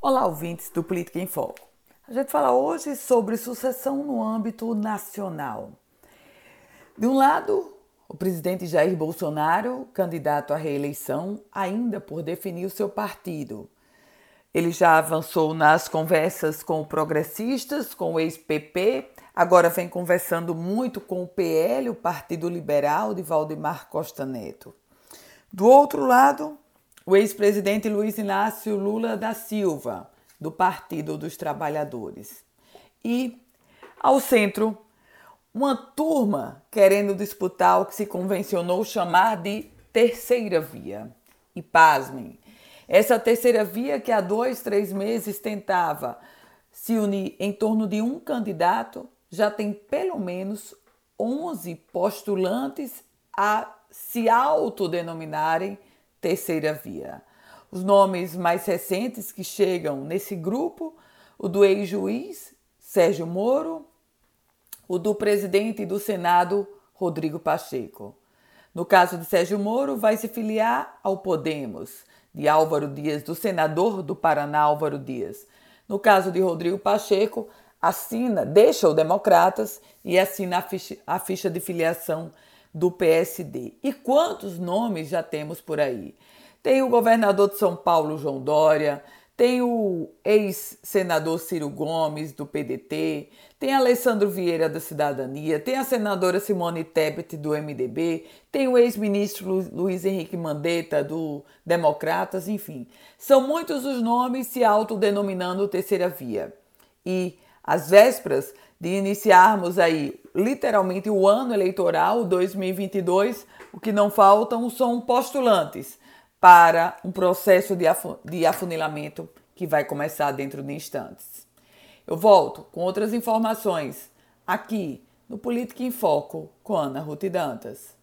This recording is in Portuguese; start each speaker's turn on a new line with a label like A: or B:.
A: Olá, ouvintes do Política em Foco. A gente fala hoje sobre sucessão no âmbito nacional. De um lado, o presidente Jair Bolsonaro, candidato à reeleição, ainda por definir o seu partido. Ele já avançou nas conversas com progressistas, com o ex-PP, agora vem conversando muito com o PL, o Partido Liberal de Valdemar Costa Neto. Do outro lado, o ex-presidente Luiz Inácio Lula da Silva, do Partido dos Trabalhadores. E, ao centro, uma turma querendo disputar o que se convencionou chamar de terceira via. E pasmem, essa terceira via que há dois, três meses tentava se unir em torno de um candidato, já tem pelo menos 11 postulantes a se autodenominarem terceira via. Os nomes mais recentes que chegam nesse grupo, o do ex-juiz Sérgio Moro, o do presidente do Senado Rodrigo Pacheco. No caso de Sérgio Moro, vai se filiar ao Podemos, de Álvaro Dias, do senador do Paraná Álvaro Dias. No caso de Rodrigo Pacheco, assina, deixa o Democratas e assina a ficha, a ficha de filiação do PSD. E quantos nomes já temos por aí? Tem o governador de São Paulo, João Dória, tem o ex-senador Ciro Gomes, do PDT, tem Alessandro Vieira, da Cidadania, tem a senadora Simone Tebet, do MDB, tem o ex-ministro Luiz Henrique Mandetta, do Democratas, enfim. São muitos os nomes se autodenominando terceira via. E às vésperas de iniciarmos aí literalmente o ano eleitoral 2022, o que não faltam são postulantes para um processo de afunilamento que vai começar dentro de instantes. Eu volto com outras informações aqui no Política em Foco com Ana Ruth Dantas.